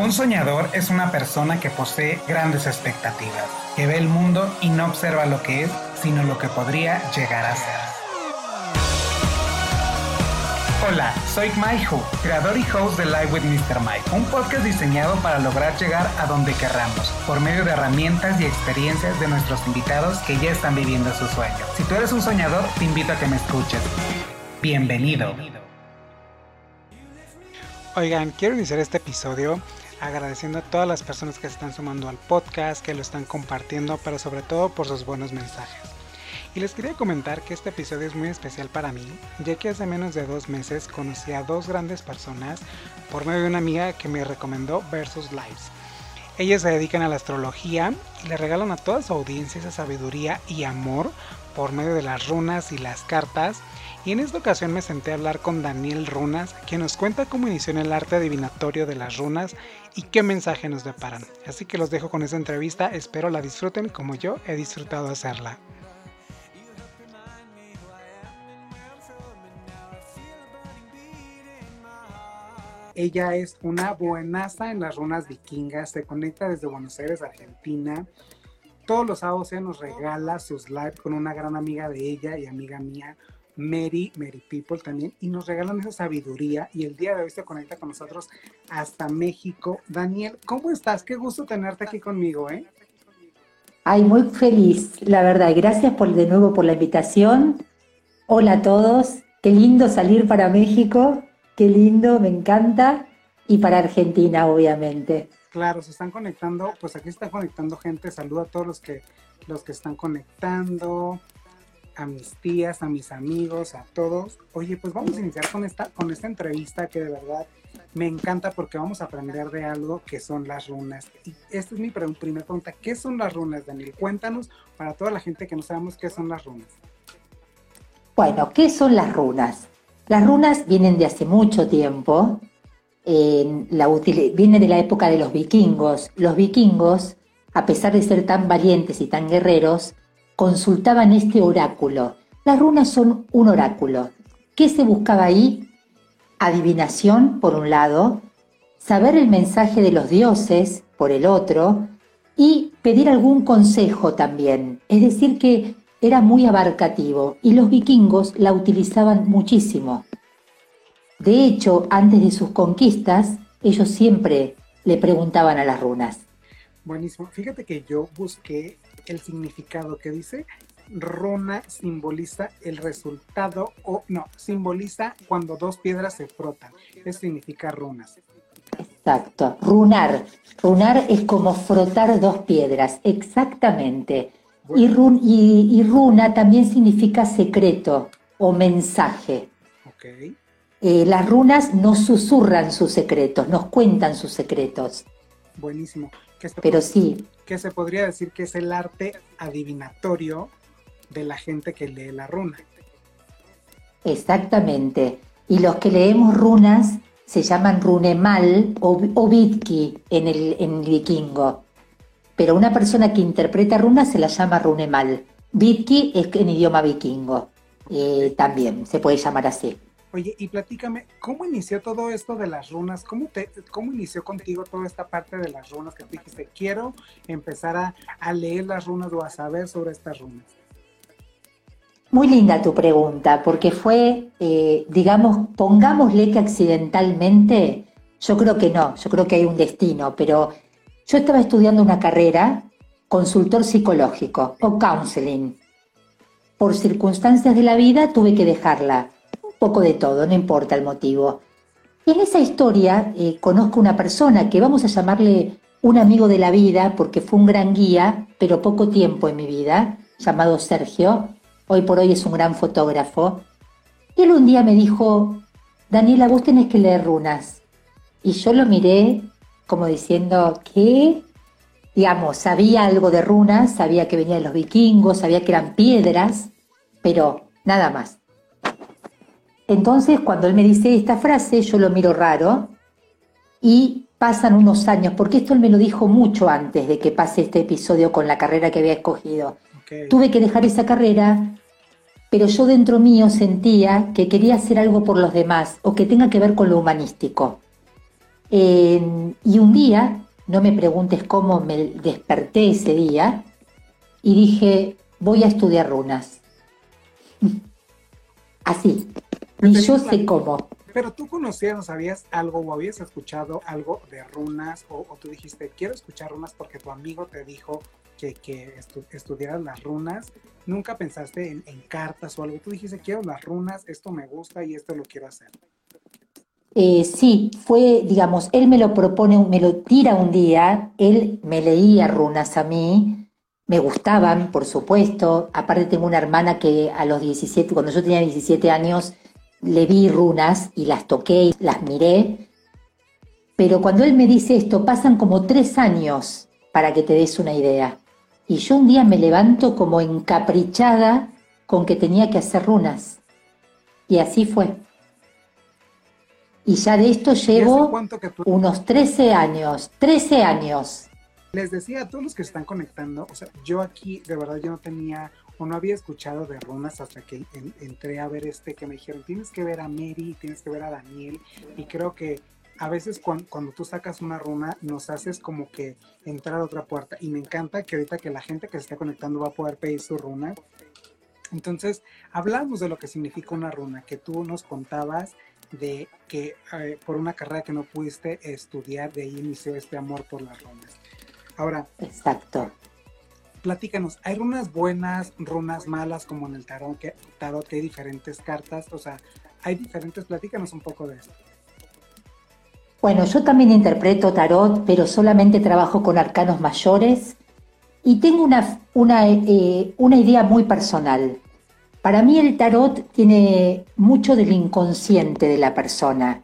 Un soñador es una persona que posee grandes expectativas, que ve el mundo y no observa lo que es, sino lo que podría llegar a ser. Hola, soy Mike Hu, creador y host de Live with Mr. Mike, un podcast diseñado para lograr llegar a donde querramos, por medio de herramientas y experiencias de nuestros invitados que ya están viviendo su sueño. Si tú eres un soñador, te invito a que me escuches. Bienvenido. Oigan, quiero iniciar este episodio agradeciendo a todas las personas que se están sumando al podcast, que lo están compartiendo, pero sobre todo por sus buenos mensajes. Y les quería comentar que este episodio es muy especial para mí, ya que hace menos de dos meses conocí a dos grandes personas por medio de una amiga que me recomendó Versus Lives. Ellas se dedican a la astrología y le regalan a toda su audiencia esa sabiduría y amor por medio de las runas y las cartas y en esta ocasión me senté a hablar con Daniel Runas, quien nos cuenta cómo inició en el arte adivinatorio de las runas y qué mensaje nos deparan. Así que los dejo con esa entrevista, espero la disfruten como yo he disfrutado hacerla. Ella es una buenaza en las runas vikingas, se conecta desde Buenos Aires, Argentina. Todos los sábados ella nos regala sus live con una gran amiga de ella y amiga mía, Mary, Mary People también, y nos regalan esa sabiduría y el día de hoy se conecta con nosotros hasta México. Daniel, ¿cómo estás? Qué gusto tenerte aquí conmigo, ¿eh? Ay, muy feliz, la verdad. Gracias por, de nuevo por la invitación. Hola a todos. Qué lindo salir para México. Qué lindo, me encanta. Y para Argentina, obviamente. Claro, se están conectando, pues aquí está conectando gente. Saluda a todos los que, los que están conectando a mis tías, a mis amigos, a todos. Oye, pues vamos a iniciar con esta, con esta entrevista que de verdad me encanta porque vamos a aprender de algo que son las runas. Y esta es mi primera pregunta. ¿Qué son las runas, Daniel? Cuéntanos para toda la gente que no sabemos qué son las runas. Bueno, ¿qué son las runas? Las runas vienen de hace mucho tiempo. la viene de la época de los vikingos. Los vikingos, a pesar de ser tan valientes y tan guerreros, consultaban este oráculo. Las runas son un oráculo. ¿Qué se buscaba ahí? Adivinación, por un lado, saber el mensaje de los dioses, por el otro, y pedir algún consejo también. Es decir, que era muy abarcativo y los vikingos la utilizaban muchísimo. De hecho, antes de sus conquistas, ellos siempre le preguntaban a las runas. Buenísimo. Fíjate que yo busqué el significado que dice runa simboliza el resultado o no, simboliza cuando dos piedras se frotan. Eso significa runas. Exacto, runar. Runar es como frotar dos piedras, exactamente. Y, y, runa también significa secreto o mensaje. Okay. Eh, las runas nos susurran sus secretos, nos cuentan sus secretos. Buenísimo. Pero sí. Que se podría decir que es el arte adivinatorio de la gente que lee la runa. Exactamente. Y los que leemos runas se llaman runemal o, o vitki en el, en vikingo. Pero una persona que interpreta runas se la llama runemal. Vitki es en idioma vikingo. Eh, también se puede llamar así. Oye, y platícame, ¿cómo inició todo esto de las runas? ¿Cómo, te, cómo inició contigo toda esta parte de las runas que dijiste, quiero empezar a, leer las runas o a saber sobre estas runas? Muy linda tu pregunta, porque fue, eh, digamos, pongámosle que accidentalmente, yo creo que no, yo creo que hay un destino, pero yo estaba estudiando una carrera, consultor psicológico o counseling. Por circunstancias de la vida tuve que dejarla poco de todo, no importa el motivo. En esa historia eh, conozco una persona que vamos a llamarle un amigo de la vida porque fue un gran guía, pero poco tiempo en mi vida, llamado Sergio. Hoy por hoy es un gran fotógrafo. Y él un día me dijo, Daniela, vos tenés que leer runas. Y yo lo miré como diciendo, ¿qué? Digamos, sabía algo de runas, sabía que venía de los vikingos, sabía que eran piedras, pero nada más. Entonces, cuando él me dice esta frase, yo lo miro raro y pasan unos años, porque esto él me lo dijo mucho antes de que pase este episodio con la carrera que había escogido. Tuve que dejar esa carrera, pero yo dentro mío sentía que quería hacer algo por los demás o que tenga que ver con lo humanístico. y un día, no me preguntes cómo me desperté ese día, y dije, voy a estudiar runas. Así, ni yo sé cómo. Pero tú conocías o sabías algo o habías escuchado algo de runas o, tú dijiste, quiero escuchar runas porque tu amigo te dijo que, que estudiaras las runas. Nunca pensaste en, en, cartas o algo. Tú dijiste, quiero las runas, esto me gusta y esto lo quiero hacer. Eh, sí, fue, digamos, él me lo propone, me lo tira un día, él me leía runas a mí, me gustaban, por supuesto, aparte tengo una hermana que a los 17, cuando yo tenía 17 años, le vi runas y las toqué y las miré, pero cuando él me dice esto, pasan como tres años para que te des una idea. Y yo un día me levanto como encaprichada con que tenía que hacer runas. Y así fue. Y ya de esto llevo unos 13 años, 13 años. Les decía a todos los que están conectando, o sea, yo aquí de verdad yo no tenía o no había escuchado de runas hasta que entré a ver este que me dijeron, tienes que ver a Mary, tienes que ver a Daniel y creo que a veces cuando, cuando, tú sacas una runa nos haces como que entrar a otra puerta y me encanta que ahorita que la gente que se está conectando va a poder pedir su runa. Entonces, hablamos de lo que significa una runa, que tú nos contabas de que eh, por una carrera que no pudiste estudiar, de ahí inició este amor por las runas. Ahora, exacto. Platícanos, ¿hay runas buenas, runas malas como en el tarot que, tarot hay diferentes cartas? O sea, hay diferentes, platícanos un poco de eso. Bueno, yo también interpreto tarot, pero solamente trabajo con arcanos mayores y tengo una, una, eh, una idea muy personal. Para mí el tarot tiene mucho del inconsciente de la persona.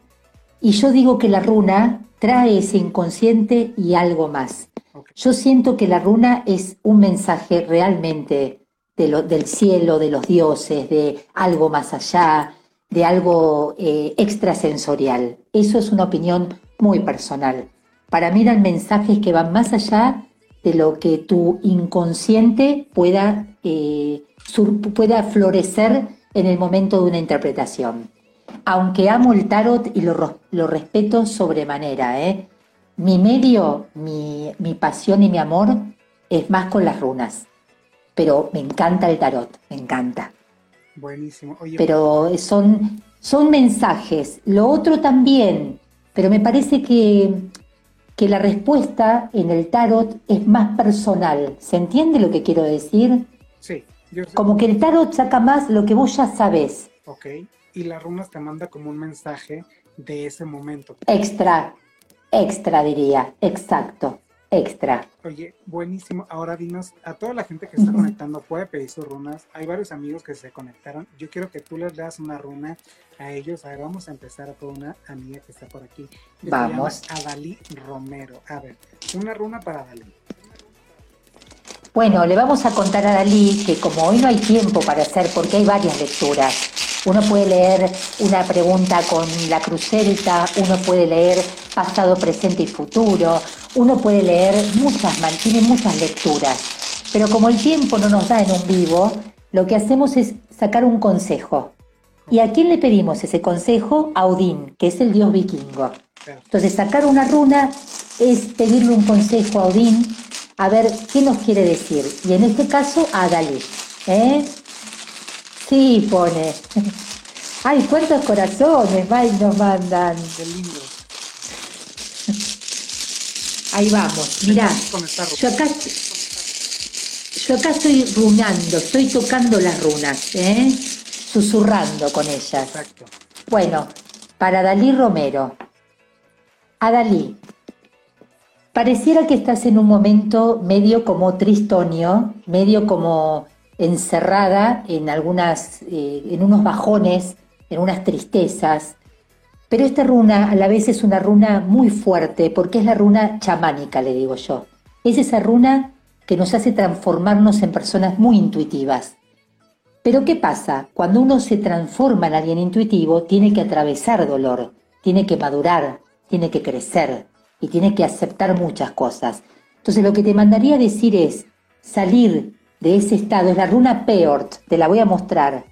Y yo digo que la runa trae ese inconsciente y algo más. Yo siento que la runa es un mensaje realmente del cielo, de los dioses, de algo más allá, de algo eh, extrasensorial. Eso es una opinión muy personal. Para mí eran mensajes que van más allá de lo que tu inconsciente pueda eh, pueda florecer en el momento de una interpretación. Aunque amo el tarot y lo, lo respeto sobremanera, ¿eh? Mi medio, mi, mi pasión y mi amor es más con las runas. Pero me encanta el tarot, me encanta. Buenísimo. pero son, son mensajes. Lo otro también, pero me parece que, que la respuesta en el tarot es más personal. ¿Se entiende lo que quiero decir? Sí. Como que el tarot saca más lo que vos ya sabés. Ok, y las runas te manda como un mensaje de ese momento. Extra, extra diría, exacto, extra. Oye, buenísimo. Ahora dinos, a toda la gente que está conectando puede pedir sus runas. Hay varios amigos que se conectaron. Yo quiero que tú les das una runa a ellos. A ver, vamos a empezar con una amiga que está por aquí. vamos. a Adalí Romero. A ver, una runa para Adalí. Bueno, le vamos a contar a Dalí que como hoy no hay tiempo para hacer, porque hay varias lecturas, uno puede leer una pregunta con la crucelta, uno puede leer pasado, presente y futuro, uno puede leer muchas, tiene muchas lecturas, pero como el tiempo no nos da en un vivo, lo que hacemos es sacar un consejo. ¿Y a quién le pedimos ese consejo? A Odín, que es el dios vikingo. Entonces, sacar una runa es pedirle un consejo a Odín a ver qué nos quiere decir. Y en este caso, a Dalí. ¿eh? Sí, pone. Ay, cuántos corazones nos mandan. Qué lindo. Ahí vamos, mirá. Yo acá, yo acá estoy runando, estoy tocando las runas, ¿eh? susurrando con ellas. Exacto. Bueno, para Dalí Romero. A Dalí, Pareciera que estás en un momento medio como tristonio, medio como encerrada en algunas, eh, en unos bajones, en unas tristezas. Pero esta runa a la vez es una runa muy fuerte porque es la runa chamánica, le digo yo. Es esa runa que nos hace transformarnos en personas muy intuitivas. Pero ¿qué pasa? Cuando uno se transforma en alguien intuitivo, tiene que atravesar dolor, tiene que madurar, tiene que crecer, y tiene que aceptar muchas cosas. Entonces lo que te mandaría decir es salir de ese estado, es la runa Peort, te la voy a mostrar.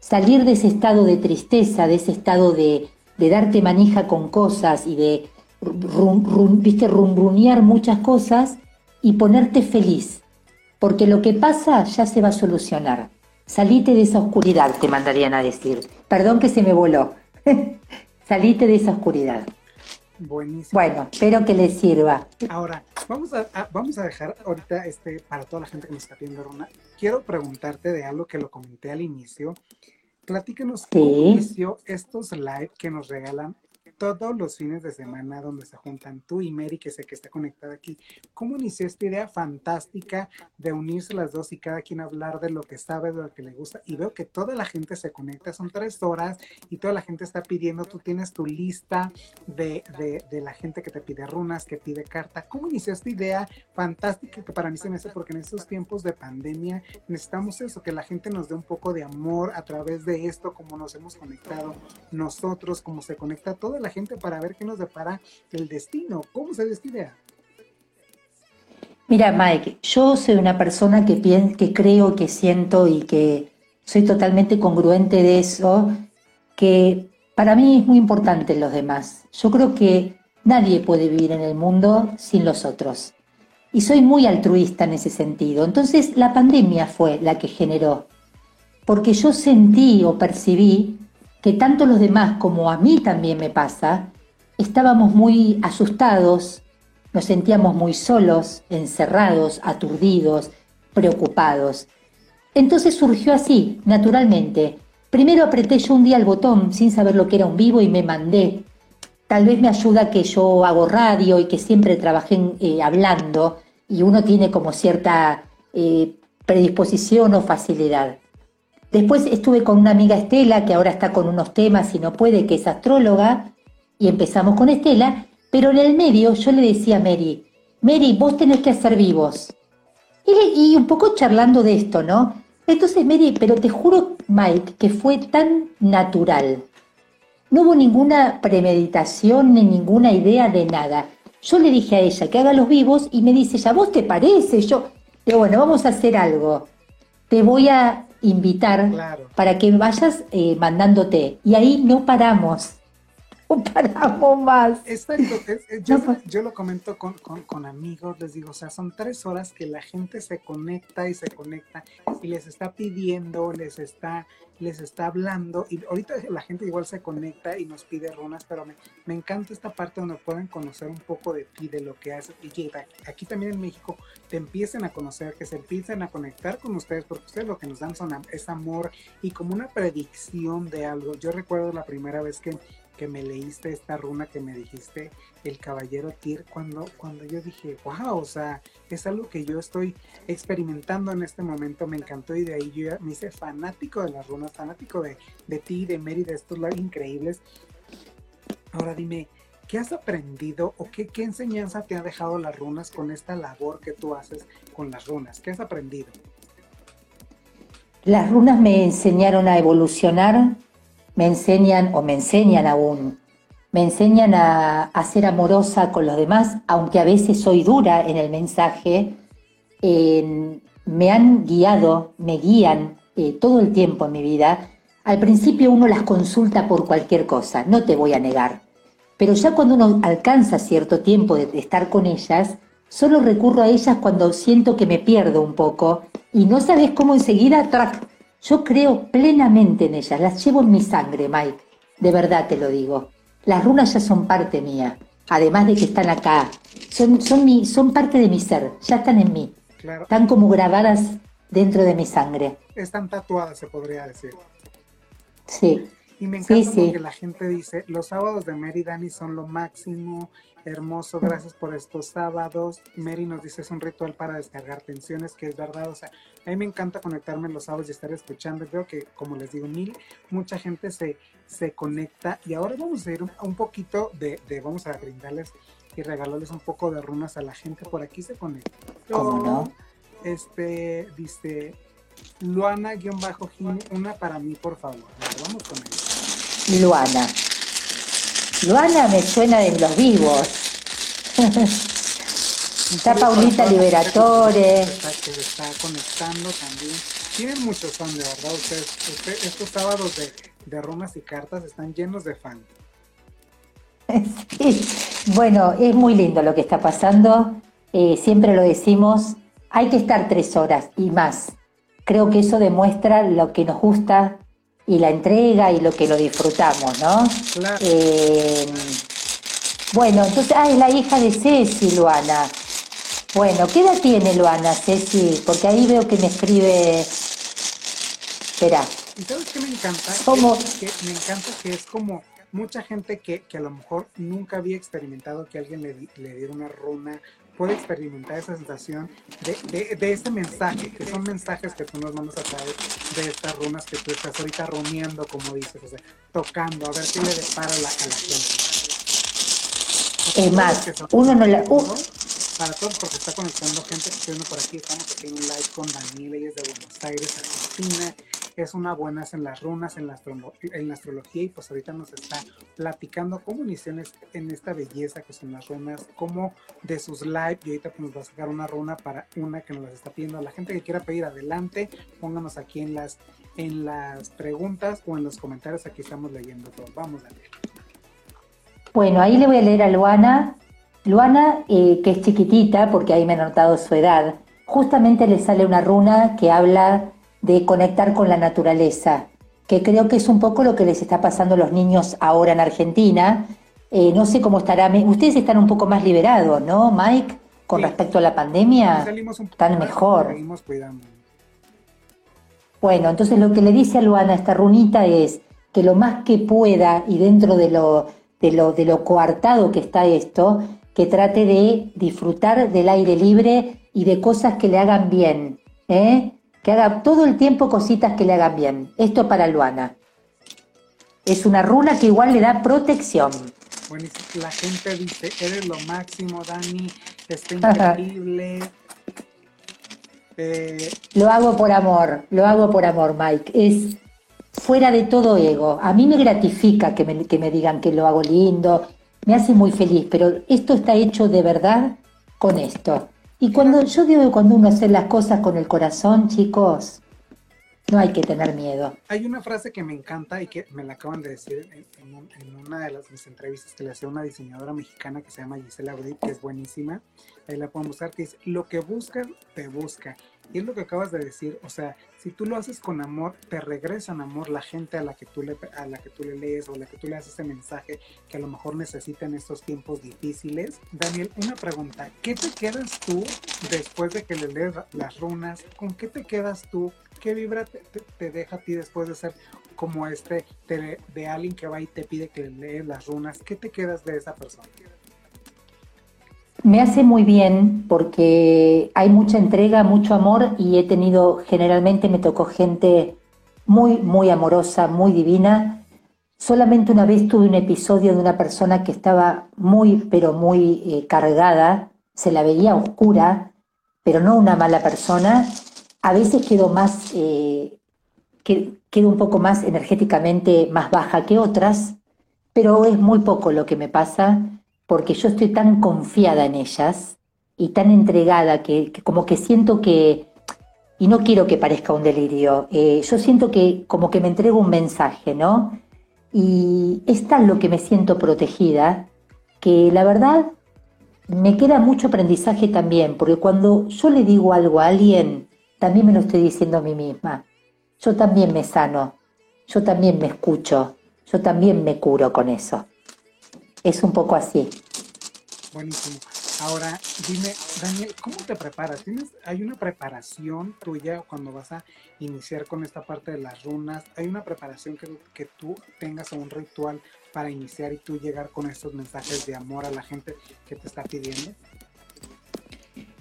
Salir de ese estado de tristeza, de ese estado de, de darte manija con cosas y de rum, viste, rumrunear muchas cosas y ponerte feliz, porque lo que pasa ya se va a solucionar. Salite de esa oscuridad, te mandarían a decir. Perdón que se me voló. Salite de esa oscuridad. Buenísimo. Bueno, espero que les sirva. Ahora, vamos a, vamos a dejar ahorita este para toda la gente que nos está viendo, Rona. Quiero preguntarte de algo que lo comenté al inicio. Platícanos cómo inició estos live que nos regalan todos los fines de semana donde se juntan tú y Mary, que sé que está conectada aquí. ¿Cómo inició esta idea fantástica de unirse las dos y cada quien hablar de lo que sabe, de lo que le gusta? Y veo que toda la gente se conecta, son tres horas y toda la gente está pidiendo, tú tienes tu lista de, de, la gente que te pide runas, que pide carta. ¿Cómo inició esta idea fantástica que para mí se me hace porque en estos tiempos de pandemia necesitamos eso, que la gente nos dé un poco de amor a través de esto, como nos hemos conectado nosotros, como se conecta toda la gente para ver qué nos depara el destino. ¿Cómo se esta Mira, Mike, yo soy una persona que, que creo, que siento y que soy totalmente congruente de eso, que para mí es muy importante los demás. Yo creo que nadie puede vivir en el mundo sin los otros. Y soy muy altruista en ese sentido. Entonces la pandemia fue la que generó, porque yo sentí o percibí que tanto los demás como a mí también me pasa, estábamos muy asustados, nos sentíamos muy solos, encerrados, aturdidos, preocupados. Entonces surgió así, naturalmente. Primero apreté yo un día el botón sin saber lo que era un vivo y me mandé. Tal vez me ayuda que yo hago radio y que siempre trabajé eh, hablando y uno tiene como cierta eh, predisposición o facilidad. Después estuve con una amiga Estela, que ahora está con unos temas y no puede, que es astróloga, y empezamos con Estela, pero en el medio yo le decía a Mary, Mary, vos tenés que hacer vivos. Y, un poco charlando de esto, ¿no? Entonces, Mary, pero te juro, Mike, que fue tan natural. No hubo ninguna premeditación ni ninguna idea de nada. Yo le dije a ella que haga los vivos y me dice, ¿ya vos te parece? Yo, digo, bueno, vamos a hacer algo. Te voy a invitar para que vayas eh, mandándote. Y ahí no paramos. No paramos más. yo, lo comento con, con, amigos, les digo, o sea, son tres horas que la gente se conecta y se conecta y les está pidiendo, les está les está hablando y ahorita la gente igual se conecta y nos pide runas, pero me, me encanta esta parte donde pueden conocer un poco de ti, de lo que haces y que aquí también en México te empiecen a conocer, que se empiecen a conectar con ustedes, porque ustedes lo que nos dan son, es amor y como una predicción de algo. Yo recuerdo la primera vez que que me leíste esta runa que me dijiste, el caballero Tyr, cuando, cuando yo dije, wow, o sea, es algo que yo estoy experimentando en este momento, me encantó y de ahí yo me hice fanático de las runas, fanático de, de ti, de Mary, de estos increíbles. Ahora dime, ¿qué has aprendido o qué, qué enseñanza te ha dejado las runas con esta labor que tú haces con las runas? ¿Qué has aprendido? Las runas me enseñaron a evolucionar, me enseñan o me enseñan aún, me enseñan a, ser amorosa con los demás, aunque a veces soy dura en el mensaje, me han guiado, me guían eh, todo el tiempo en mi vida. Al principio uno las consulta por cualquier cosa, no te voy a negar, pero ya cuando uno alcanza cierto tiempo de, estar con ellas, solo recurro a ellas cuando siento que me pierdo un poco. Y no sabes cómo enseguida yo creo plenamente en ellas, las llevo en mi sangre, Mike. De verdad te lo digo. Las runas ya son parte mía, además de que están acá. Son, son, mi, son parte de mi ser, ya están en mí. Están como grabadas dentro de mi sangre. Están tatuadas, se podría decir. Sí. Y me encanta porque la gente dice, los sábados de Mary Dani son lo máximo, hermoso, gracias por estos sábados. Mary nos dice es un ritual para descargar tensiones, que es verdad, o sea, a mí me encanta conectarme los sábados y estar escuchando. Creo que, como les digo, mil, mucha gente se, se conecta y ahora vamos a ir un, poquito de, vamos a brindarles y regalarles un poco de runas a la gente. Por aquí se conecta. ¿Cómo no? Este, dice, Luana-Bajo una para mí, por favor. vamos con ella. Luana. Luana me suena de los vivos. está Paulita Liberatore. Está, que está conectando también. Tienen muchos fans, de verdad. Ustedes, estos sábados de, de runas y cartas están llenos de fans. Bueno, es muy lindo lo que está pasando. Eh, siempre lo decimos, hay que estar tres horas y más. Creo que eso demuestra lo que nos gusta y la entrega y lo que lo disfrutamos, ¿no? Claro. Eh, bueno, entonces, ah, es la hija de Ceci, Luana. Bueno, ¿qué edad tiene Luana, Ceci? Porque ahí veo que me escribe. Espera. ¿Y sabes qué me encanta? ¿Cómo? Que me encanta que es como mucha gente que, que, a lo mejor nunca había experimentado que alguien le, le diera una runa, puede experimentar esa sensación de, de, de, este mensaje, que son mensajes que tú nos mandas a través de estas runas que tú estás ahorita rumiando, como dices, o sea, tocando, a ver qué le depara la, a la gente. Es más, uno no la... Uh, para todos, porque está conectando gente que estoy por aquí, estamos aquí en un live con Daniela, ella es de Buenos Aires, Argentina, es una buena en las runas, en la, astrología, y pues ahorita nos está platicando cómo inició en, esta belleza que son las runas, cómo de sus live, y ahorita pues nos va a sacar una runa para una que nos las está pidiendo. La gente que quiera pedir adelante, pónganos aquí en las, en las preguntas o en los comentarios, aquí estamos leyendo todo. Vamos a leer. Bueno, ahí le voy a leer a Luana. Luana, eh, que es chiquitita, porque ahí me he notado su edad, justamente le sale una runa que habla de conectar con la naturaleza, que creo que es un poco lo que les está pasando a los niños ahora en Argentina. Eh, no sé cómo estará. Ustedes están un poco más liberados, ¿no, Mike? Con Sí. respecto a la pandemia, Salimos un poco están mejor. Seguimos cuidando. Bueno, entonces lo que le dice a Luana esta runita es que lo más que pueda y dentro de lo, de lo, de lo coartado que está esto, que trate de disfrutar del aire libre y de cosas que le hagan bien, ¿eh? que haga todo el tiempo cositas que le hagan bien. Esto para Luana. Es una runa que igual le da protección. Bueno, la gente dice, eres lo máximo, Dani, está increíble. Eh, Lo hago por amor, lo hago por amor, Mike. Es fuera de todo ego. A mí me gratifica que me, que me digan que lo hago lindo, me hace muy feliz, pero esto está hecho de verdad con esto. Y cuando yo digo que cuando uno hace las cosas con el corazón, chicos, no hay que tener miedo. hay una frase que me encanta y que me la acaban de decir en, en un- en una de las mis entrevistas que le hacía una diseñadora mexicana que se llama Gisela Brit, que es buenísima. Ahí la pueden buscar, que dice, lo que buscan, te busca. Y es lo que acabas de decir, o sea, si tú lo haces con amor, te regresan amor la gente a la que tú le, a la que tú le lees o a la que tú le haces ese mensaje que a lo mejor necesita en estos tiempos difíciles. Daniel, una pregunta, ¿qué te quedas tú después de que le lees las runas? ¿Con qué te quedas tú? ¿Qué vibra te, te- deja a ti después de ser como este, de, de alguien que va y te pide que le lees las runas? ¿Qué te quedas de esa persona? Me hace muy bien porque hay mucha entrega, mucho amor y he tenido, generalmente me tocó gente muy, muy amorosa, muy divina. Solamente una vez tuve un episodio de una persona que estaba muy, pero muy eh, cargada, se la veía oscura, pero no una mala persona. A veces quedo más, eh, que- quedo un poco más energéticamente más baja que otras, pero es muy poco lo que me pasa porque yo estoy tan confiada en ellas y tan entregada que, como que siento que, y no quiero que parezca un delirio, eh, yo siento que como que me entrego un mensaje, ¿no? Y es tal lo que me siento protegida que la verdad me queda mucho aprendizaje también, porque cuando yo le digo algo a alguien, también me lo estoy diciendo a mí misma. Yo también me sano, yo también me escucho, yo también me curo con eso. Es un poco así. Buenísimo. Ahora, dime, Daniel, ¿cómo te preparas? ¿Tienes, ¿Hay una preparación tuya cuando vas a iniciar con esta parte de las runas? ¿Hay una preparación que, que tú tengas o un ritual para iniciar y tú llegar con estos mensajes de amor a la gente que te está pidiendo?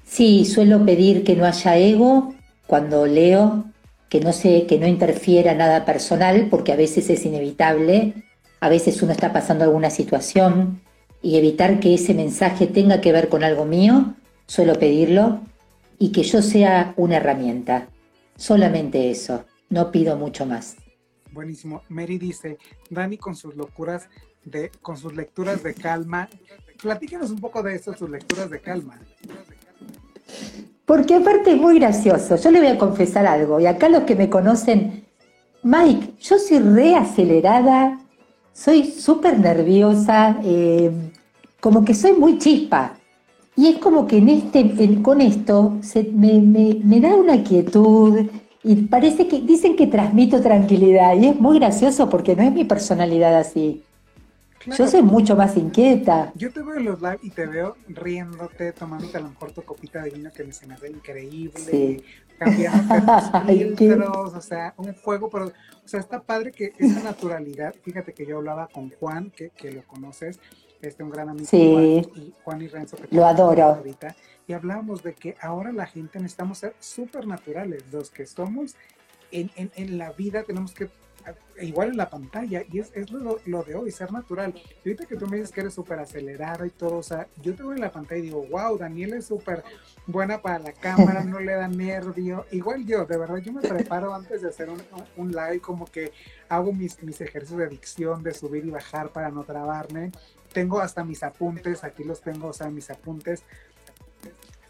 Sí, suelo pedir que no haya ego cuando leo, que no se, que no interfiera nada personal, porque a veces es inevitable, a veces uno está pasando alguna situación y evitar que ese mensaje tenga que ver con algo mío, suelo pedirlo y que yo sea una herramienta. Solamente eso, no pido mucho más. Buenísimo. Mary dice, Dani con sus locuras de, con sus lecturas de calma. Platícanos un poco de eso, sus lecturas de calma. Porque aparte es muy gracioso. Yo le voy a confesar algo. Y acá los que me conocen, Mike, yo soy reacelerada, soy súper nerviosa, eh, como que soy muy chispa. Y es como que en este, con esto se, me, me, da una quietud y parece que dicen que transmito tranquilidad y es muy gracioso porque no es mi personalidad así. Yo soy mucho más inquieta. Yo te veo en los live y te veo riéndote, tomándote a lo mejor tu copita de vino que me se me hace increíble, cambiando los filtros, o sea, un juego, pero, o sea, está padre que esa naturalidad, fíjate que yo hablaba con Juan, que, que lo conoces, este un gran amigo, sí. Juan, y, Juan y Renzo, que lo adoro. Ahorita, y hablábamos de que ahora la gente necesitamos ser súper naturales, los que somos en, en, en la vida tenemos que igual en la pantalla, y es, es lo, lo, de hoy, ser natural. Ahorita que tú me dices que eres súper acelerada y todo, o sea, yo te veo en la pantalla y digo, wow, Daniel es súper buena para la cámara, no le da nervio. Igual yo, de verdad, yo me preparo antes de hacer un, un live, como que hago mis, mis ejercicios de dicción, de subir y bajar para no trabarme. Tengo hasta mis apuntes, aquí los tengo, o sea, mis apuntes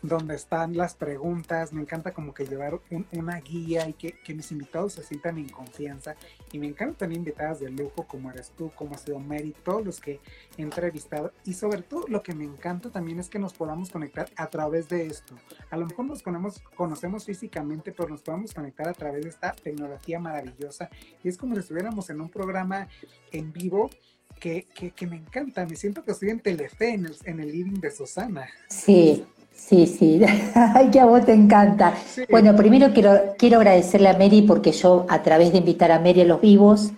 donde están las preguntas, me encanta como que llevar una guía y que, que, mis invitados se sientan en confianza y me encanta tener invitadas de lujo como eres tú, como ha sido Mary, todos los que he entrevistado y sobre todo lo que me encanta también es que nos podamos conectar a través de esto. A lo mejor nos conocemos, conocemos físicamente, pero nos podemos conectar a través de esta tecnología maravillosa y es como si estuviéramos en un programa en vivo que, que, que, me encanta. Me siento que estoy en Telefe, en el, en el living de Susana. Sí, Sí, sí, ay, que a vos te encanta. Bueno, primero quiero, quiero agradecerle a Mary porque yo, a través de invitar a Mary a los vivos,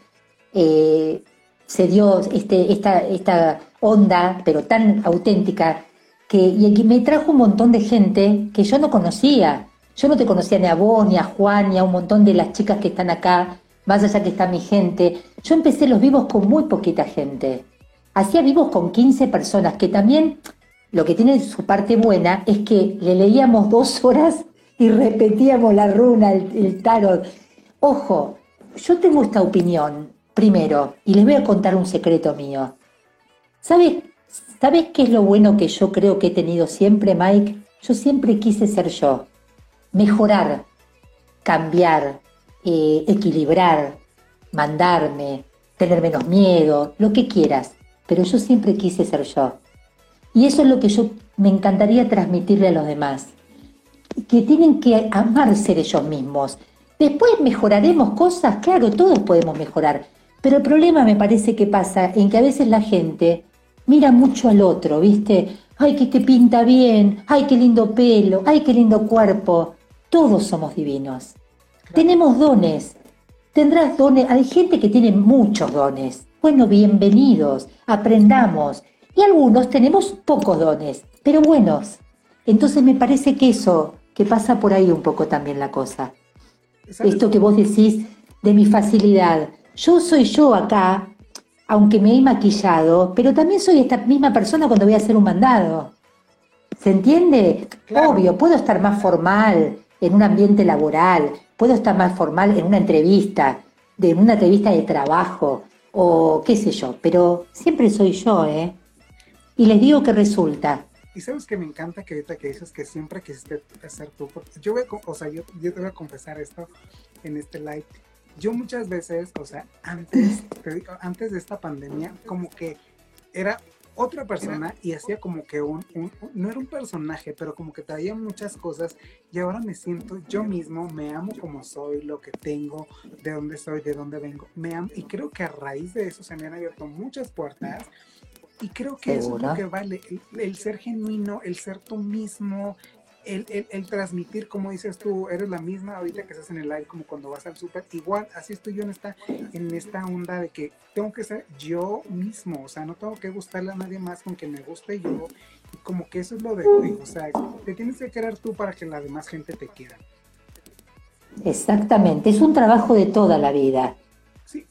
eh, se dio este, esta, esta onda, pero tan auténtica, que, y que me trajo un montón de gente que yo no conocía. Yo no te conocía ni a vos, ni a Juan, ni a un montón de las chicas que están acá, más allá que está mi gente. Yo empecé los vivos con muy poquita gente. Hacía vivos con 15 personas, que también lo que tiene su parte buena es que le leíamos dos horas y repetíamos la runa, el, tarot. Ojo, yo tengo esta opinión, primero, y les voy a contar un secreto mío. ¿Sabes, ¿Sabes qué es lo bueno que yo creo que he tenido siempre, Mike? Yo siempre quise ser yo. Mejorar, cambiar, eh, equilibrar, mandarme, tener menos miedo, lo que quieras. Pero yo siempre quise ser yo. Y eso es lo que yo me encantaría transmitirle a los demás, que tienen que amar ser ellos mismos. Después mejoraremos cosas, claro, todos podemos mejorar, pero el problema me parece que pasa en que a veces la gente mira mucho al otro, ¿viste? Ay, que te pinta bien, ay, qué lindo pelo, ay, qué lindo cuerpo. Todos somos divinos. Tenemos dones. Tendrás dones. Hay gente que tiene muchos dones. Bueno, bienvenidos. Aprendamos y algunos tenemos pocos dones, pero buenos. Entonces me parece que eso, que pasa por ahí un poco también la cosa. Esto que vos decís de mi facilidad. Yo soy yo acá, aunque me he maquillado, pero también soy esta misma persona cuando voy a hacer un mandado. ¿Se entiende? Obvio, puedo estar más formal en un ambiente laboral, puedo estar más formal en una entrevista, de una entrevista de trabajo, o qué sé yo, pero siempre soy yo, ¿eh? Y les digo que resulta. Y sabes que me encanta que ahorita que dices que siempre quisiste ser tú. Yo voy a, o sea, yo, yo, te voy a confesar esto en este live. Yo muchas veces, o sea, antes, antes de esta pandemia, como que era otra persona y hacía como que un, un, no era un personaje, pero como que traía muchas cosas y ahora me siento yo mismo, me amo como soy, lo que tengo, de dónde soy, de dónde vengo, me amo y creo que a raíz de eso se me han abierto muchas puertas y creo que eso es lo que vale, el, ser genuino, el ser tú mismo, el, el, transmitir, como dices tú, eres la misma ahorita que estás en el live, como cuando vas al súper, igual, así estoy yo en esta, en esta onda de que tengo que ser yo mismo, o sea, no tengo que gustarle a nadie más con que me guste yo, como que eso es lo de hoy, o sea, te tienes que querer tú para que la demás gente te quiera. Exactamente, es un trabajo de toda la vida,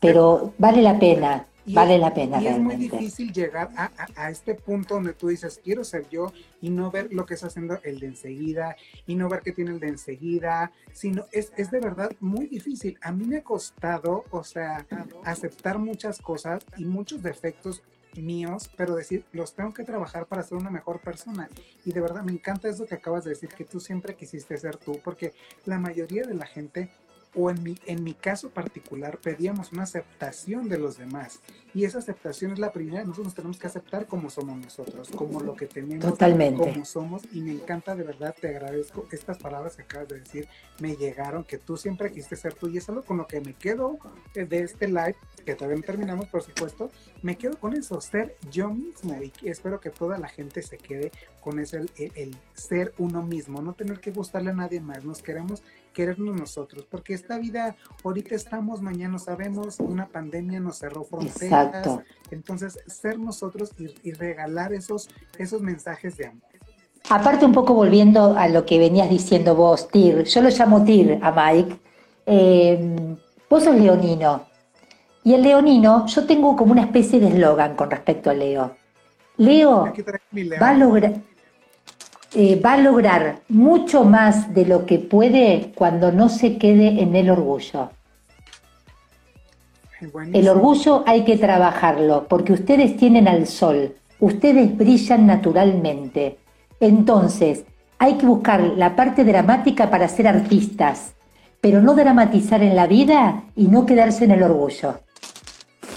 pero vale la pena vale la pena. Y es muy difícil llegar a, este punto donde tú dices, quiero ser yo y no ver lo que está haciendo el de enseguida y no ver qué tiene el de enseguida, sino es, es de verdad muy difícil. A mí me ha costado, o sea, aceptar muchas cosas y muchos defectos míos, pero decir, los tengo que trabajar para ser una mejor persona. Y de verdad me encanta eso que acabas de decir, que tú siempre quisiste ser tú, porque la mayoría de la gente o en mi, en mi caso particular pedíamos una aceptación de los demás. Y esa aceptación es la primera, nosotros nos tenemos que aceptar como somos nosotros, como lo que tenemos, Totalmente. como somos. Y me encanta, de verdad, te agradezco estas palabras que acabas de decir, me llegaron, que tú siempre quisiste ser tú. Y es algo con lo que me quedo de este live, que todavía no terminamos, por supuesto, me quedo con eso, ser yo mismo. Y espero que toda la gente se quede con eso, el, el ser uno mismo, no tener que gustarle a nadie más. Nos queremos querernos nosotros, porque esta vida, ahorita estamos, mañana sabemos, una pandemia nos cerró fronteras, Exacto. entonces ser nosotros y, y, regalar esos, esos mensajes de amor. Aparte un poco volviendo a lo que venías diciendo vos, Tir, yo lo llamo Tir a Mike, eh, vos sos leonino, y el leonino, yo tengo como una especie de eslogan con respecto a Leo. Leo va a lograr eh, va a lograr mucho más de lo que puede cuando no se quede en el orgullo. El orgullo hay que trabajarlo porque ustedes tienen al sol, ustedes brillan naturalmente. Entonces, hay que buscar la parte dramática para ser artistas, pero no dramatizar en la vida y no quedarse en el orgullo.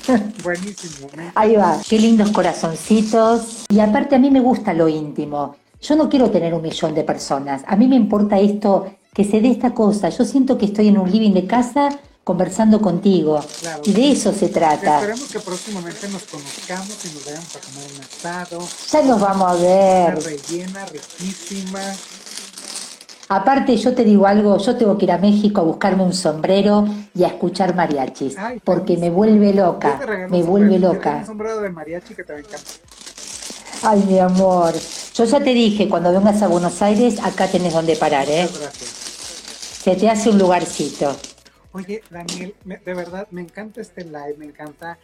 Buenísimo. Ahí va, qué lindos corazoncitos. Y aparte a mí me gusta lo íntimo. Yo no quiero tener un millón de personas. A mí me importa esto, que se dé esta cosa. Yo siento que estoy en un living de casa conversando contigo. Y de eso se trata. Esperemos que próximamente nos conozcamos y nos vayamos a comer un asado. Ya nos vamos a ver. Una rellena, riquísima. Aparte, yo te digo algo, yo tengo que ir a México a buscarme un sombrero y a escuchar mariachis, porque me vuelve loca, me vuelve loca. Un sombrero de mariachi que te va a encantar. Ay, mi amor. Yo ya te dije, cuando vengas a Buenos Aires, acá tenés donde parar, ¿eh? Muchas gracias. Se te hace un lugarcito. Oye, Daniel, de verdad, me encanta este live, me encanta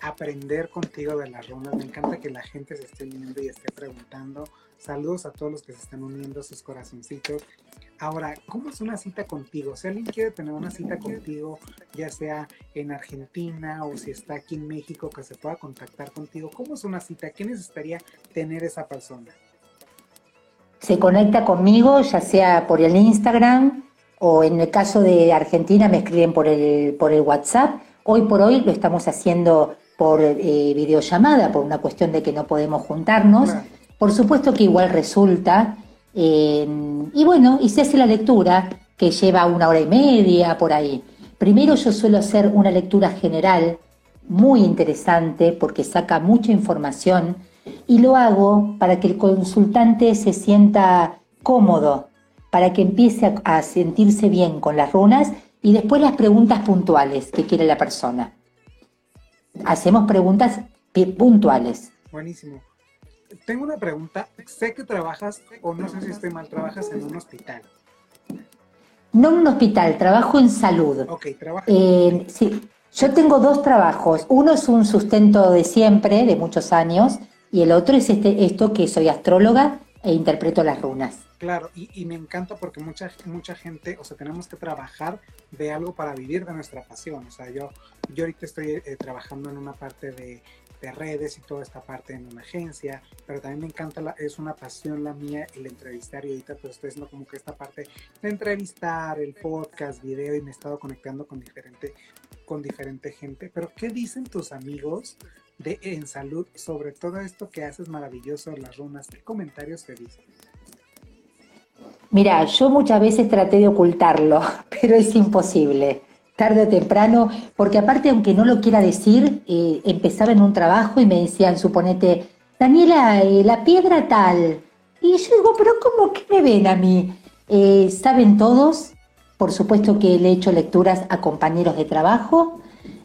aprender contigo de las runas, me encanta que la gente se esté uniendo y esté preguntando. Saludos a todos los que se están uniendo, sus corazoncitos. Ahora, ¿cómo es una cita contigo? Si alguien quiere tener una cita contigo, ya sea en Argentina o si está aquí en México, que se pueda contactar contigo, ¿cómo es una cita? ¿Qué necesitaría tener esa persona? Se conecta conmigo, ya sea por el Instagram o en el caso de Argentina me escriben por el, por el WhatsApp. Hoy por hoy lo estamos haciendo por eh, videollamada, por una cuestión de que no podemos juntarnos. Por supuesto que igual resulta. Y bueno, y se hace la lectura, que lleva una hora y media por ahí. Primero yo suelo hacer una lectura general, muy interesante, porque saca mucha información, y lo hago para que el consultante se sienta cómodo, para que empiece a sentirse bien con las runas y después las preguntas puntuales que quiere la persona. Hacemos preguntas puntuales. Buenísimo. Tengo una pregunta. Sé que trabajas, o no sé si estoy mal, trabajas en un hospital. No en un hospital, trabajo en salud. Ok, trabajo. Eh, sí, yo tengo dos trabajos. Uno es un sustento de siempre, de muchos años, y el otro es este, esto que soy astróloga e interpreto las runas. Claro, y, me encanta porque mucha, mucha gente, o sea, tenemos que trabajar de algo para vivir de nuestra pasión. O sea, yo, yo ahorita estoy eh, trabajando en una parte de, de, redes y toda esta parte en una agencia, pero también me encanta, la, es una pasión la mía el entrevistar y ahorita pues estoy haciendo como que esta parte de entrevistar, el podcast, video y me he estado conectando con diferente, con diferente gente. Pero ¿qué dicen tus amigos de En Salud sobre todo esto que haces maravilloso, las runas? ¿Qué comentarios te dicen? Mira, yo muchas veces traté de ocultarlo, pero es imposible, tarde o temprano, porque aparte, aunque no lo quiera decir, eh, empezaba en un trabajo y me decían, suponete, Daniela, eh, la piedra tal. Y yo digo, pero ¿cómo que me ven a mí? Eh, ¿Saben todos? Por supuesto que le he hecho lecturas a compañeros de trabajo.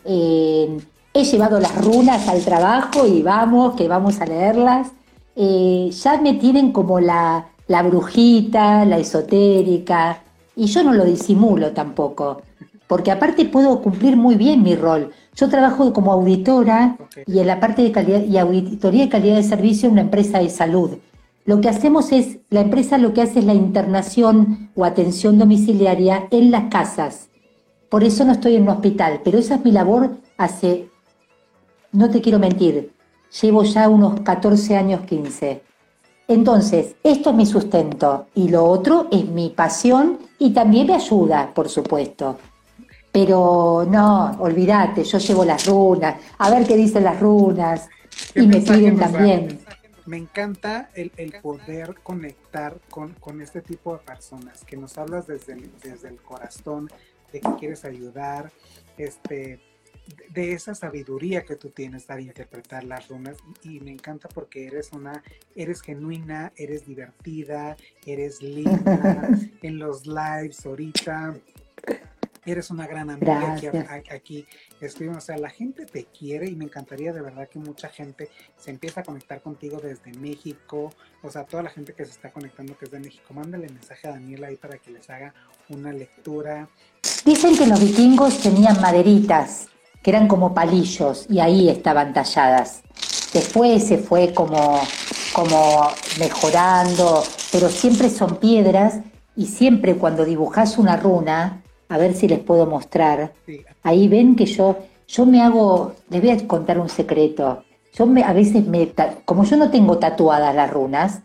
he llevado las runas al trabajo y vamos, que vamos a leerlas. ya me tienen como la, la brujita, la esotérica, y yo no lo disimulo tampoco, porque aparte puedo cumplir muy bien mi rol. Yo trabajo como auditora y en la parte de calidad y auditoría de calidad de servicio en una empresa de salud. Lo que hacemos es, la empresa lo que hace es la internación o atención domiciliaria en las casas. Por eso no estoy en un hospital, pero esa es mi labor hace, no te quiero mentir, llevo ya unos 14 años, 15. Entonces, esto es mi sustento y lo otro es mi pasión y también me ayuda, por supuesto. Pero no, olvídate, yo llevo las runas, a ver qué dicen las runas, y me piden también. Me encanta el, poder conectar con, con, este tipo de personas, que nos hablas desde el, desde el corazón, de que quieres ayudar, este, de esa sabiduría que tú tienes para interpretar las runas y, me encanta porque eres una, eres genuina, eres divertida, eres linda en los lives ahorita. Eres una gran amiga aquí, aquí escriben, o sea, la gente te quiere y me encantaría de verdad que mucha gente se empiece a conectar contigo desde México, o sea, toda la gente que se está conectando que es de México, mándale mensaje a Daniela ahí para que les haga una lectura. Dicen que los vikingos tenían maderitas que eran como palillos y ahí estaban talladas. Después se fue como, como mejorando, pero siempre son piedras y siempre cuando dibujas una runa, a ver si les puedo mostrar, ahí ven que yo, yo me hago, les voy a contar un secreto. Yo me, a veces me, como yo no tengo tatuadas las runas,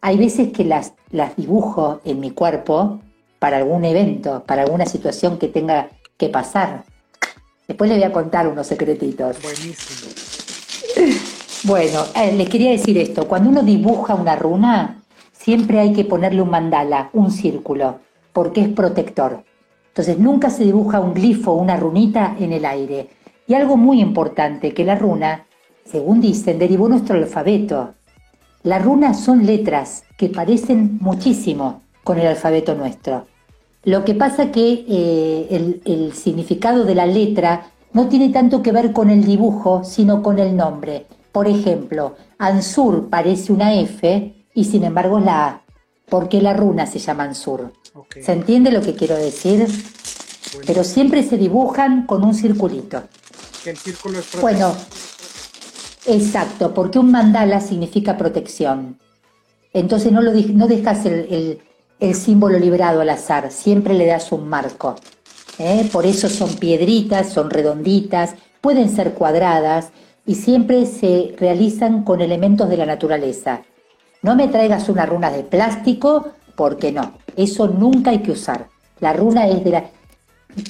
hay veces que las, las dibujo en mi cuerpo para algún evento, para alguna situación que tenga que pasar. Después les voy a contar unos secretitos. Buenísimo. Bueno, eh, les quería decir esto. Cuando uno dibuja una runa, siempre hay que ponerle un mandala, un círculo, porque es protector. Entonces nunca se dibuja un glifo una runita en el aire. Y algo muy importante, que la runa, según dicen, derivó nuestro alfabeto. Las runas son letras que parecen muchísimo con el alfabeto nuestro. Lo que pasa que eh, el, significado de la letra no tiene tanto que ver con el dibujo, sino con el nombre. Por ejemplo, Ansur parece una F y sin embargo es la A. porque la runa se llama Ansur? ¿Se entiende lo que quiero decir? Pero siempre se dibujan con un circulito. el círculo es Bueno, exacto, porque un mandala significa protección. Entonces no, lo, no dejas el el símbolo librado al azar, siempre le das un marco. ¿eh? Por eso son piedritas, son redonditas, pueden ser cuadradas y siempre se realizan con elementos de la naturaleza. No me traigas una runa de plástico, porque no, eso nunca hay que usar. La runa es de la...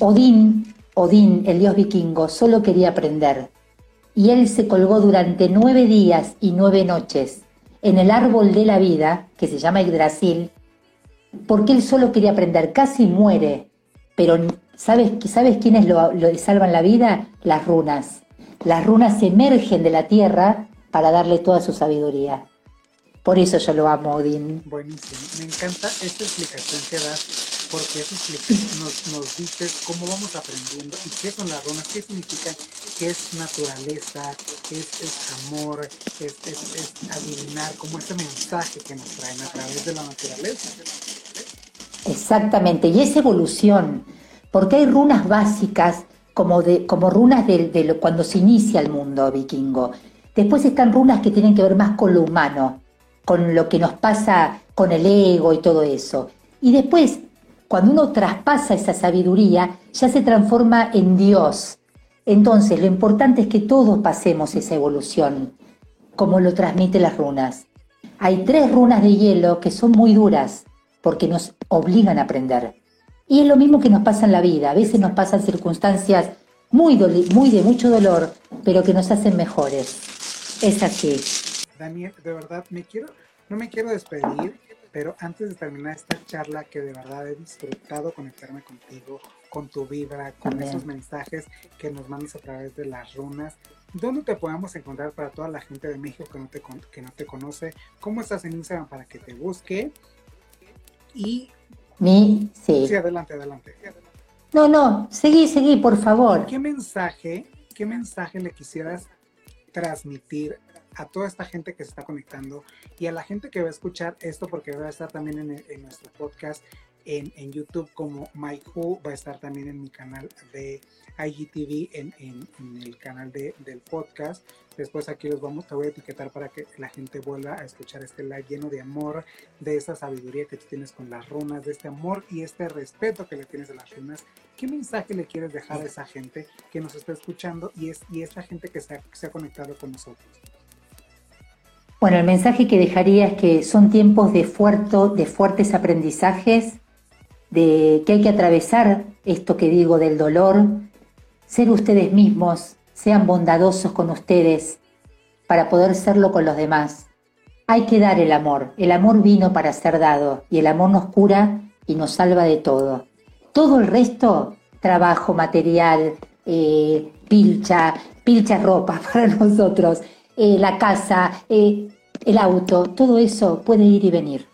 Odín, Odín, el dios vikingo, solo quería aprender. Y él se colgó durante nueve días y nueve noches en el árbol de la vida, que se llama Yggdrasil, porque él solo quería aprender, casi muere, pero ¿sabes, ¿sabes quiénes lo, salvan la vida? Las runas. Las runas emergen de la tierra para darle toda su sabiduría. Por eso yo lo amo, Odín. Buenísimo. Me encanta esta explicación que das, porque eso nos, nos dices cómo vamos aprendiendo y qué son las runas, qué significan, qué es naturaleza, qué es, amor, es, es, adivinar, como ese mensaje que nos traen a través de la naturaleza. Exactamente, y es evolución, porque hay runas básicas como, de, como runas de, cuando se inicia el mundo vikingo. Después están runas que tienen que ver más con lo humano, con lo que nos pasa con el ego y todo eso. Y después, cuando uno traspasa esa sabiduría, ya se transforma en Dios. Entonces, lo importante es que todos pasemos esa evolución, como lo transmite las runas. Hay tres runas de hielo que son muy duras, porque nos obligan a aprender. Y es lo mismo que nos pasa en la vida. A veces nos pasan circunstancias muy, muy de mucho dolor, pero que nos hacen mejores. Es así. Daniel, de verdad, me quiero, no me quiero despedir, pero antes de terminar esta charla, que de verdad he disfrutado conectarme contigo, con tu vibra, con esos mensajes que nos mandas a través de las runas. ¿Dónde te podemos encontrar para toda la gente de México que no te, que no te conoce? ¿Cómo estás en Instagram para que te busque? Y... Mi, sí. Sí, adelante, adelante. No, no, seguí, seguí, por favor. ¿Qué mensaje, qué mensaje le quisieras transmitir a toda esta gente que se está conectando y a la gente que va a escuchar esto porque va a estar también en, nuestro podcast en, YouTube como Mike Who, va a estar también en mi canal de IGTV, en, en el canal de, del podcast. Después aquí los vamos, te voy a etiquetar para que la gente vuelva a escuchar este live lleno de amor, de esa sabiduría que tú tienes con las runas, de este amor y este respeto que le tienes a las runas. ¿Qué mensaje le quieres dejar a esa gente que nos está escuchando y, es, y esta gente que se, ha, conectado con nosotros? Bueno, el mensaje que dejaría es que son tiempos de, de fuertes aprendizajes, de que hay que atravesar esto que digo del dolor, ser ustedes mismos, sean bondadosos con ustedes para poder serlo con los demás. Hay que dar el amor. El amor vino para ser dado y el amor nos cura y nos salva de todo. Todo el resto, trabajo, material, eh, pilcha, pilcha ropa para nosotros, eh, la casa, eh, el auto, todo eso puede ir y venir.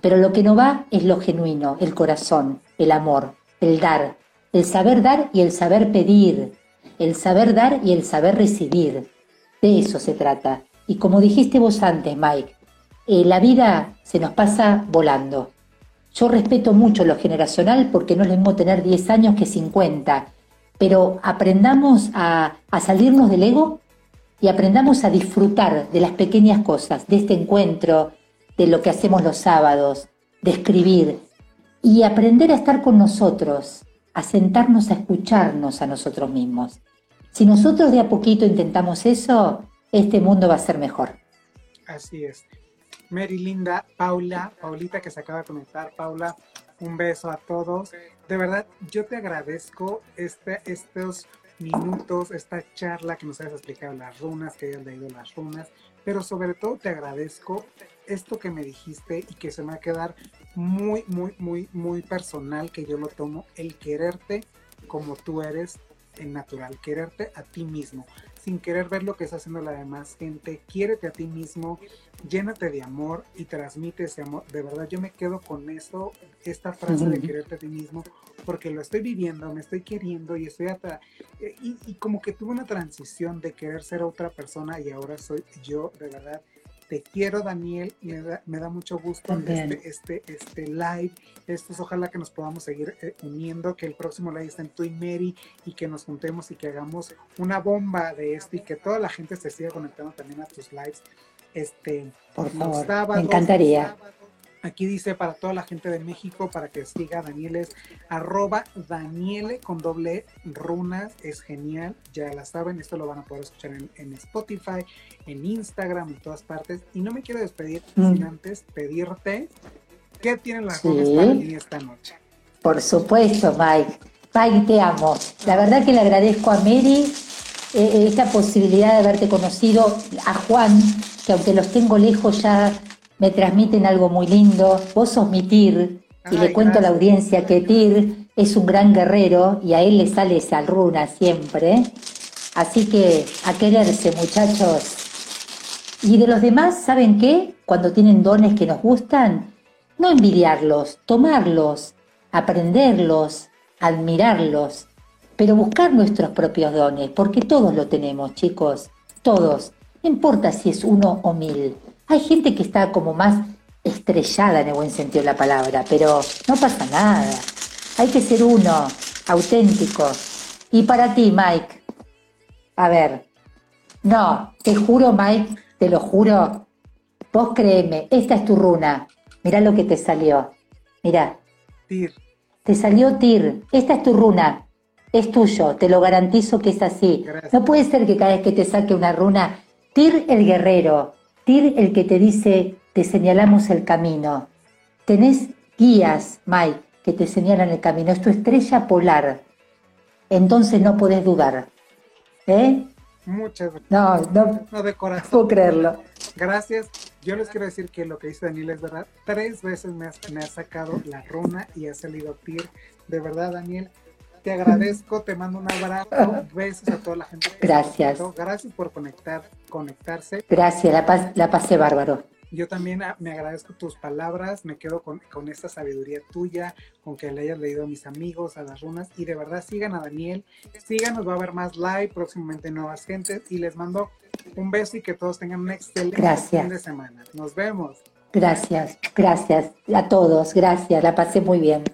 Pero lo que no va es lo genuino, el corazón, el amor, el dar, el saber dar y el saber pedir, el saber dar y el saber recibir. De eso se trata. Y como dijiste vos antes, Mike, eh, la vida se nos pasa volando. Yo respeto mucho lo generacional porque no es lo mismo tener 10 años que 50, pero aprendamos a, a salirnos del ego y aprendamos a disfrutar de las pequeñas cosas, de este encuentro, de lo que hacemos los sábados, de escribir y aprender a estar con nosotros, a sentarnos a escucharnos a nosotros mismos. Si nosotros de a poquito intentamos eso, este mundo va a ser mejor. Así es. Mary Linda, Paula, Paulita que se acaba de conectar, Paula, un beso a todos. De verdad, yo te agradezco este, estos minutos, esta charla que nos hayas explicado las runas, que hayas leído las runas, pero sobre todo te agradezco esto que me dijiste y que se me va a quedar muy, muy, muy, muy personal, que yo lo tomo, el quererte como tú eres en natural, quererte a ti mismo, sin querer ver lo que está haciendo la demás gente, quiérete a ti mismo, llénate de amor y transmite ese amor. De verdad, yo me quedo con eso, esta frase de quererte a ti mismo, porque lo estoy viviendo, me estoy queriendo y estoy hasta... Y, y como que tuve una transición de querer ser otra persona y ahora soy yo, de verdad te quiero, Daniel, me da, me da mucho gusto este, este, este live. Estos, ojalá que nos podamos seguir eh, uniendo, que el próximo live esté en tú y Mary y que nos juntemos y que hagamos una bomba de esto y que toda la gente se siga conectando también a tus lives. Este, Por favor, me encantaría. Aquí dice para toda la gente de México, para que siga Daniel es arroba Daniele con doble runas, es genial, ya la saben, esto lo van a poder escuchar en, Spotify, en Instagram, en todas partes. Y no me quiero despedir mm. sin antes pedirte qué tienen las runas para mí esta noche. Por supuesto, Mike. Mike, te amo. La verdad que le agradezco a Mary eh, esta posibilidad de haberte conocido, a Juan, que aunque los tengo lejos ya me transmiten algo muy lindo. Vos sos mi Tir, y le cuento a la audiencia que Tir es un gran guerrero y a él le sale esa runa siempre. Así que a quererse, muchachos. Y de los demás, ¿saben qué? Cuando tienen dones que nos gustan, no envidiarlos, tomarlos, aprenderlos, admirarlos, pero buscar nuestros propios dones, porque todos lo tenemos, chicos, todos. No importa si es uno o mil. Hay gente que está como más estrellada en el buen sentido de la palabra, pero no pasa nada. Hay que ser uno, auténtico. Y para ti, Mike, a ver, no, te juro, Mike, te lo juro, vos créeme, esta es tu runa. Mirá lo que te salió. Mirá. Tir. Te salió Tir. Esta es tu runa. Es tuyo, te lo garantizo que es así. No puede ser que cada vez que te saque una runa, Tir el guerrero, el que te dice, te señalamos el camino. Tenés guías, Mike, que te señalan el camino. Es tu estrella polar. Entonces no podés dudar. ¿Eh? Muchas gracias. No, no, no de corazón. puedo creerlo. Gracias. Yo les quiero decir que lo que dice Daniel es verdad. Tres veces me, me ha sacado la runa y ha salido Tir. De verdad, Daniel, te agradezco, te mando un abrazo, besos a toda la gente. Gracias. Gracias por conectar, conectarse. Gracias, la, la pasé bárbaro. Yo también ah, me agradezco tus palabras, me quedo con, esta sabiduría tuya, con que le hayas leído a mis amigos, a las runas, y de verdad sigan a Daniel, síganos, va a haber más live, próximamente nuevas gentes, y les mando un beso y que todos tengan un excelente fin de semana. Nos vemos. Gracias, gracias a todos, gracias, la pasé muy bien.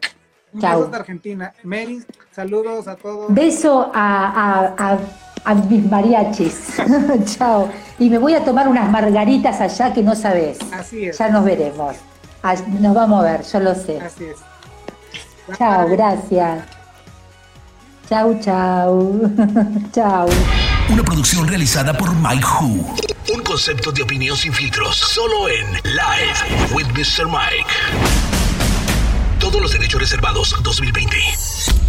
Chao. de Argentina. Mary, saludos a todos. Beso a, mis mariachis. Chao. Y me voy a tomar unas margaritas allá que no sabes. Así es. Ya nos veremos. Nos vamos a ver, yo lo sé. Así es. Chao, gracias. Chao, chao. chao. Una producción realizada por Mike Who. Un concepto de opinión sin filtros, solo en Live with Mr. Mike todos los derechos reservados 2020.